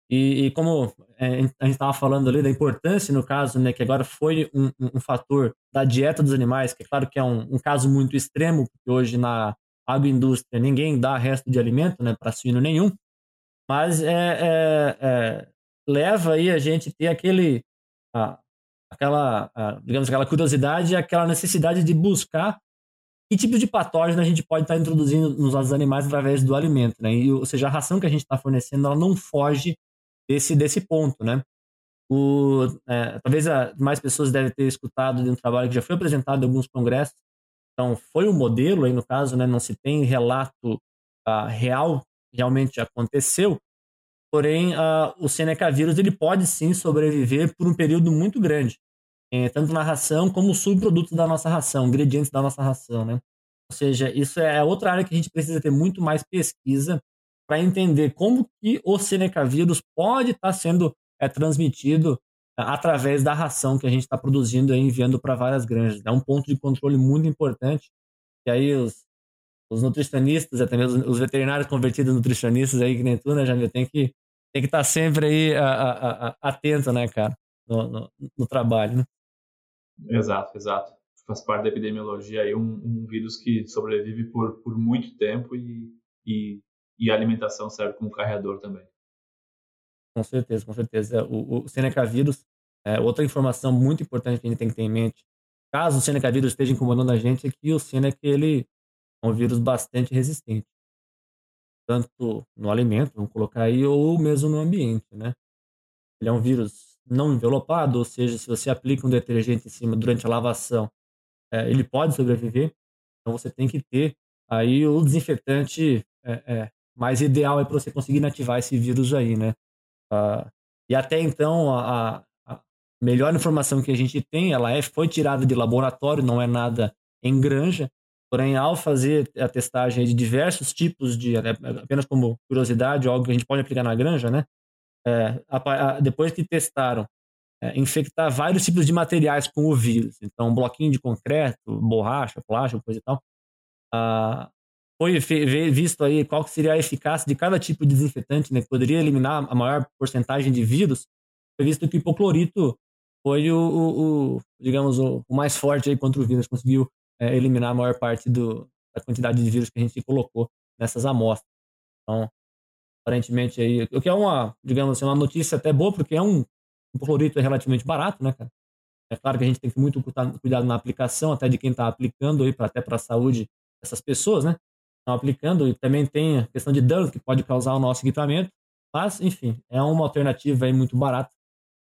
E, e como é, a gente estava falando ali da importância, no caso, né, que agora foi um, um, fator da dieta dos animais, que é claro que é um, um caso muito extremo, porque hoje na agroindústria ninguém dá resto de alimento né, para suíno nenhum, mas é, é, é, leva aí a gente ter aquele, a, aquela, a, digamos, aquela curiosidade, aquela necessidade de buscar que tipo de patógeno a gente pode estar tá introduzindo nos nossos animais através do alimento, né? E, ou seja, a ração que a gente está fornecendo, ela não foge desse, desse ponto, né? O, é, talvez a, mais pessoas devem ter escutado de um trabalho que já foi apresentado em alguns congressos. Então, foi um modelo aí no caso, né? Não se tem relato uh, real, realmente aconteceu. Porém, uh, o Seneca vírus ele pode sim sobreviver por um período muito grande, é, tanto na ração como subprodutos da nossa ração, ingredientes da nossa ração, né? Ou seja, isso é outra área que a gente precisa ter muito mais pesquisa para entender como que o Seneca vírus pode estar tá sendo é, transmitido é, através da ração que a gente está produzindo e enviando para várias granjas. É um ponto de controle muito importante. E aí os, os nutricionistas, até mesmo os veterinários convertidos em nutricionistas aí, que nem tu, né, Jamil, tem que tem que estar tá sempre aí a, a, a, atento, né, cara, no, no, no, trabalho, né? Exato, exato. Faz parte da epidemiologia aí um, um vírus que sobrevive por, por muito tempo e, e e a alimentação serve como carreador também. Com certeza, com certeza. O, o Seneca vírus, é, outra informação muito importante que a gente tem que ter em mente, caso o Seneca vírus esteja incomodando a gente, é que o Seneca ele é um vírus bastante resistente. Tanto no alimento, vamos colocar aí, ou mesmo no ambiente, né? Ele é um vírus não envelopado, ou seja, se você aplica um detergente em cima durante a lavação, é, ele pode sobreviver. Então você tem que ter aí o desinfetante é, é, mais ideal é para você conseguir inativar esse vírus aí, né? Uh, e até então, a, a, melhor informação que a gente tem, ela é, foi tirada de laboratório, não é nada em granja, porém, ao fazer a testagem de diversos tipos de, é, apenas como curiosidade, algo que a gente pode aplicar na granja, né? É, a, depois que testaram, é, infectar vários tipos de materiais com o vírus, então, bloquinho de concreto, borracha, plástico, coisa e tal, uh, foi visto aí qual seria a eficácia de cada tipo de desinfetante, né, poderia eliminar a maior porcentagem de vírus, foi visto que o hipoclorito foi o, o, o digamos, o, o, mais forte aí contra o vírus, conseguiu é, eliminar a maior parte do, da quantidade de vírus que a gente colocou nessas amostras. Então, aparentemente aí, o que é uma, digamos assim, uma notícia até boa, porque é um, hipoclorito é relativamente barato, né, cara? É claro que a gente tem que muito cuidado na aplicação, até de quem está aplicando aí, pra, até para a saúde dessas pessoas, né? Estão aplicando e também tem a questão de dano que pode causar ao nosso equipamento. Mas, enfim, é uma alternativa aí muito barata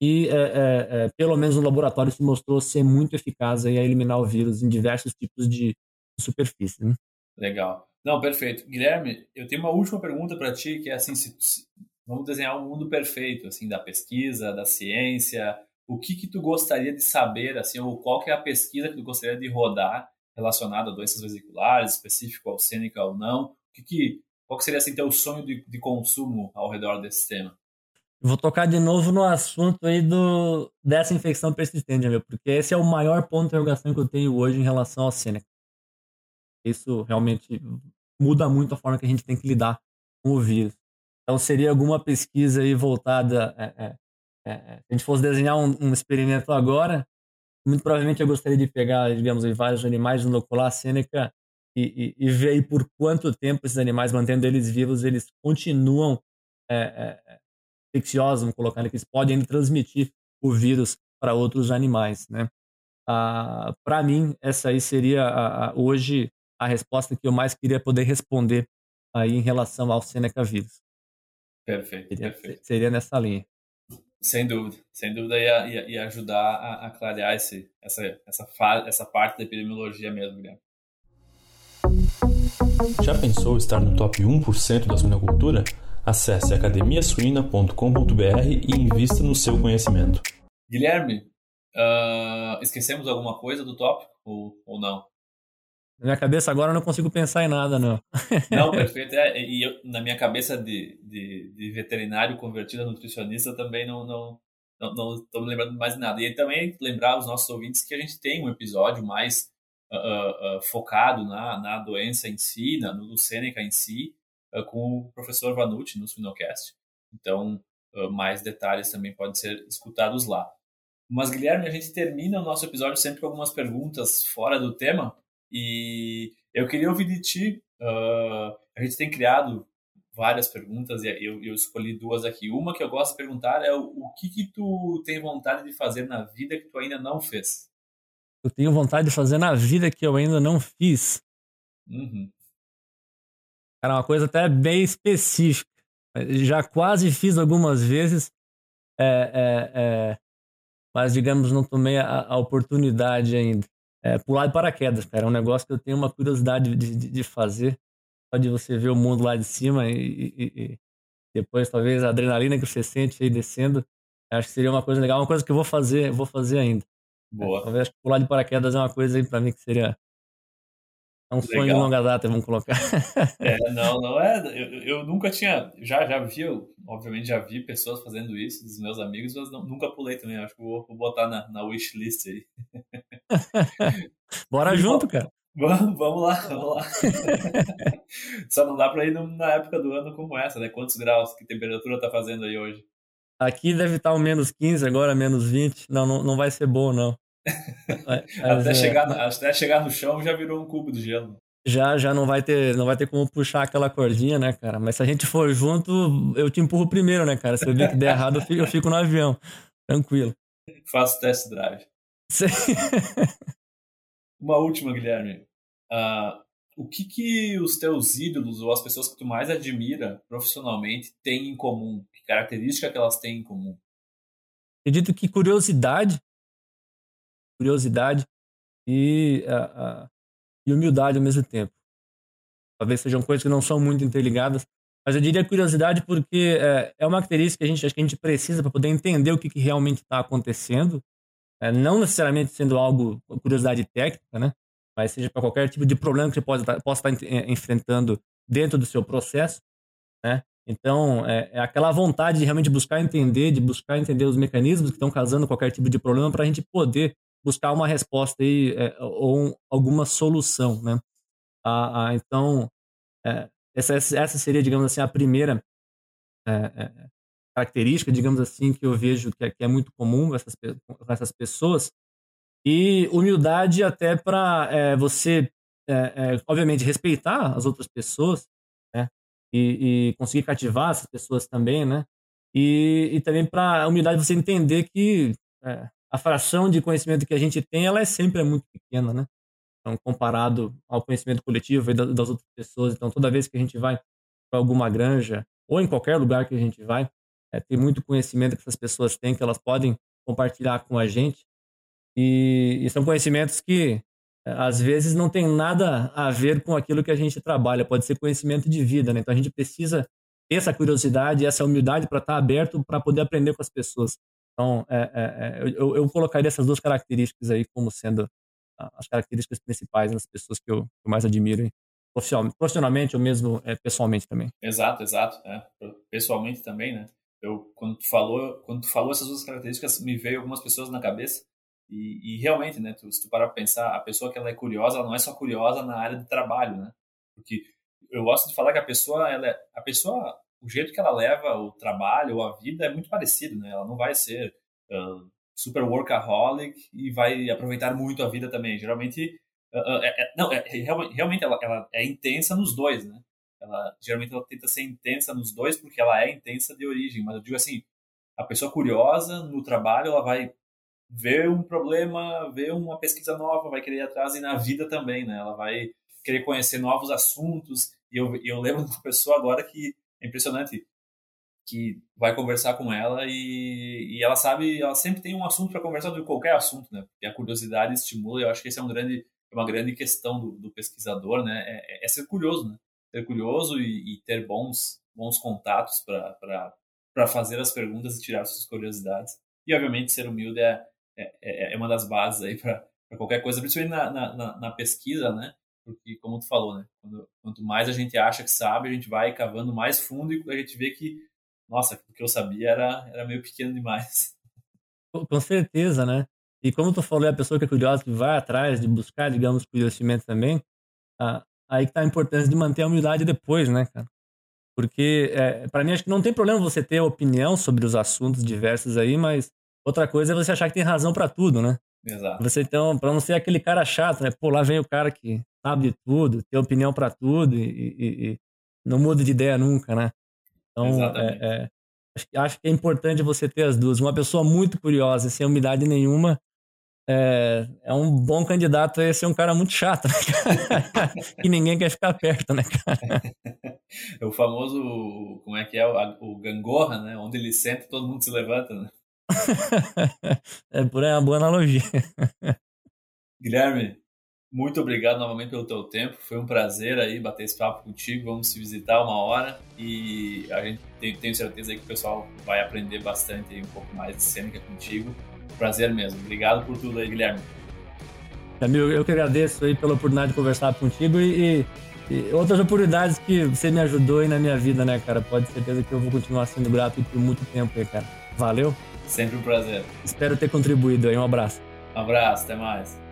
e, é, é, é, pelo menos no laboratório, se mostrou ser muito eficaz aí a eliminar o vírus em diversos tipos de superfície. Né? Legal. Não, perfeito. Guilherme, eu tenho uma última pergunta para ti, que é assim, se, se, vamos desenhar um mundo perfeito, assim, da pesquisa, da ciência, o que que tu gostaria de saber, assim, ou qual que é a pesquisa que tu gostaria de rodar relacionado a doenças vesiculares, específico ao Sêneca ou não? O que, que, qual que seria assim, teu sonho de, de consumo ao redor desse tema? Vou tocar de novo no assunto aí do, dessa infecção persistente, meu, porque esse é o maior ponto de interrogação que eu tenho hoje em relação ao Seneca. Isso realmente muda muito a forma que a gente tem que lidar com o vírus. Então, seria alguma pesquisa aí voltada. É, é, é, é se a gente fosse desenhar um, um, experimento agora, muito provavelmente eu gostaria de pegar, digamos, vários animais, inocular a Seneca e, e, e, ver aí por quanto tempo esses animais, mantendo eles vivos, eles continuam é, é, infecciosos, vamos colocar, né, que eles podem transmitir o vírus para outros animais, né? Ah, para mim, essa aí seria a, a, hoje a resposta que eu mais queria poder responder aí em relação ao Seneca vírus. Perfeito, seria, perfeito. Seria nessa linha. Sem dúvida, sem dúvida ia, ia, ia ajudar a, a clarear esse, essa, essa, essa parte da epidemiologia mesmo, Guilherme. Já pensou estar no top 1% da suinocultura? Acesse academiasuina.com.br e invista no seu conhecimento. Guilherme, uh, esquecemos alguma coisa do tópico ou, ou não? Na minha cabeça agora eu não consigo pensar em nada, não. Não, perfeito. É, e eu, na minha cabeça de, de, de, veterinário convertido a nutricionista também não não não estou me lembrando mais de nada. E também lembrar os nossos ouvintes que a gente tem um episódio mais uh, uh, focado na, na doença em si, na, no Seneca em si, uh, com o professor Vanucci no Spinocast. Então, mais detalhes também podem ser escutados lá. Mas, Guilherme, a gente termina o nosso episódio sempre com algumas perguntas fora do tema. E eu queria ouvir de ti. a gente tem criado várias perguntas e eu, eu, escolhi duas aqui. Uma que eu gosto de perguntar é o, o que, que tu tem vontade de fazer na vida que tu ainda não fez? eu tenho vontade de fazer na vida que eu ainda não fiz. Uhum. Cara, uma coisa até bem específica. Já quase fiz algumas vezes, é, é, é, mas digamos, não tomei a, a oportunidade ainda. É, pular de paraquedas, cara, é um negócio que eu tenho uma curiosidade de, de, de fazer. Só de você ver o mundo lá de cima e, e, e, depois talvez a adrenalina que você sente aí descendo. Acho que seria uma coisa legal, uma coisa que eu vou fazer, vou fazer ainda. Boa. Talvez pular de paraquedas é uma coisa aí pra mim que seria é um Legal. sonho de longa data, vamos colocar. É, não, não é. Eu, eu, nunca tinha. Já, já vi, eu, obviamente já vi pessoas fazendo isso, dos meus amigos, mas não, nunca pulei também. Acho que vou, vou botar na, na wishlist aí. Bora e junto, cara. Vamos, vamos lá, vamos lá. Só não dá pra ir na época do ano como essa, né? Quantos graus, que temperatura tá fazendo aí hoje? Aqui deve estar um menos 15, agora menos 20. Não, não, não vai ser bom, não. Até, é... chegar, até chegar no chão já virou um cubo de gelo. Já, já não vai ter, não vai ter como puxar aquela cordinha, né, cara? Mas se a gente for junto, eu te empurro primeiro, né, cara? Se eu ver que der errado, eu fico, eu fico no avião. Tranquilo. Faço test drive. Sim. Uma última, Guilherme. Uh, o que que os teus ídolos ou as pessoas que tu mais admira profissionalmente têm em comum? Que característica que elas têm em comum? Acredito que curiosidade curiosidade e, a, a, e humildade ao mesmo tempo. Talvez sejam coisas que não são muito interligadas, mas eu diria curiosidade porque é, é uma característica que a gente, acho que a gente precisa para poder entender o que, que realmente está acontecendo, é, não necessariamente sendo algo, curiosidade técnica, né? mas seja para qualquer tipo de problema que você pode, possa estar é, enfrentando dentro do seu processo. Né? Então, é, é, aquela vontade de realmente buscar entender, de buscar entender os mecanismos que estão causando qualquer tipo de problema para a gente poder buscar uma resposta aí, é, ou um, alguma solução, né? Ah, ah, então, é, essa, essa seria, digamos assim, a primeira é, é, característica, digamos assim, que eu vejo que é, que é muito comum com essas, com essas pessoas. E humildade até para é, você, obviamente, respeitar as outras pessoas, né? E, e conseguir cativar essas pessoas também, né? E, e também para humildade você entender que a fração de conhecimento que a gente tem, ela é sempre muito pequena, né? Então, comparado ao conhecimento coletivo e das outras pessoas. Então, toda vez que a gente vai para alguma granja ou em qualquer lugar que a gente vai, é, tem muito conhecimento que essas pessoas têm, que elas podem compartilhar com a gente. E, e são conhecimentos que, é, às vezes, não tem nada a ver com aquilo que a gente trabalha. Pode ser conhecimento de vida, né? Então, a gente precisa ter essa curiosidade, essa humildade para estar aberto para poder aprender com as pessoas. Então, é, é, é, eu, eu, colocaria essas duas características aí como sendo as características principais das pessoas que eu, que eu mais admiro, profissionalmente ou mesmo é, pessoalmente também. Exato, exato. É. Pessoalmente também, né? eu quando tu falou, quando tu falou essas duas características, me veio algumas pessoas na cabeça e, e realmente, né, tu, se tu parar para pensar, a pessoa que ela é curiosa, ela não é só curiosa na área de trabalho, né? Porque eu gosto de falar que a pessoa, ela é, a pessoa, o jeito que ela leva o trabalho ou a vida é muito parecido, né? Ela não vai ser uh, super workaholic e vai aproveitar muito a vida também. Geralmente, uh, uh, é, é, não, é, realmente ela, ela é intensa nos dois, né? Ela, geralmente ela tenta ser intensa nos dois porque ela é intensa de origem, mas eu digo assim, a pessoa curiosa no trabalho, ela vai ver um problema, ver uma pesquisa nova, vai querer ir atrás e na vida também, né? Ela vai querer conhecer novos assuntos. E eu, eu lembro de uma pessoa agora que é impressionante, que vai conversar com ela e, e ela sabe, ela sempre tem um assunto para conversar de qualquer assunto, né? Porque a curiosidade estimula. Eu acho que esse é um grande, é uma grande questão do, do pesquisador, né? É, é, é, ser curioso, né? Ser curioso e, e ter bons, bons contatos para fazer as perguntas e tirar suas curiosidades. E obviamente ser humilde é, é, é uma das bases aí para qualquer coisa, principalmente na, na, na, pesquisa, né? Porque, como tu falou, né? Quando, quanto mais a gente acha que sabe, a gente vai cavando mais fundo e a gente vê que, nossa, o que eu sabia era, era meio pequeno demais. Com certeza, né? E como tu falou, é a pessoa que é curiosa, que vai atrás de buscar, digamos, conhecimento também, ah, aí que tá a importância de manter a humildade depois, né, cara? Porque, é, para mim, acho que não tem problema você ter opinião sobre os assuntos diversos aí, mas Outra coisa é você achar que tem razão para tudo, né? Exato. Você então, para não ser aquele cara chato, né? Pô, lá vem o cara que sabe de tudo, tem opinião para tudo e, e, e, não muda de ideia nunca, né? Então, é, é, acho, acho, que é importante você ter as duas. Uma pessoa muito curiosa, sem umidade nenhuma, é, é um bom candidato a ser um cara muito chato, né, cara? e ninguém quer ficar perto, né, cara? É o famoso, como é que é, o, o gangorra, né? Onde ele senta, todo mundo se levanta, né? é por aí uma boa analogia. Guilherme, muito obrigado novamente pelo teu tempo. Foi um prazer aí bater esse papo contigo. Vamos se visitar uma hora e a gente tem, tenho certeza que o pessoal vai aprender bastante aí, um pouco mais de cênica contigo. Prazer mesmo. Obrigado por tudo aí, Guilherme. Amigo, eu que agradeço aí pela oportunidade de conversar contigo e, e, outras oportunidades que você me ajudou aí na minha vida, né, cara? Pode ter certeza que eu vou continuar sendo grato por muito tempo aí, cara. Valeu! Sempre um prazer. Espero ter contribuído aí. Um abraço. Um abraço, até mais.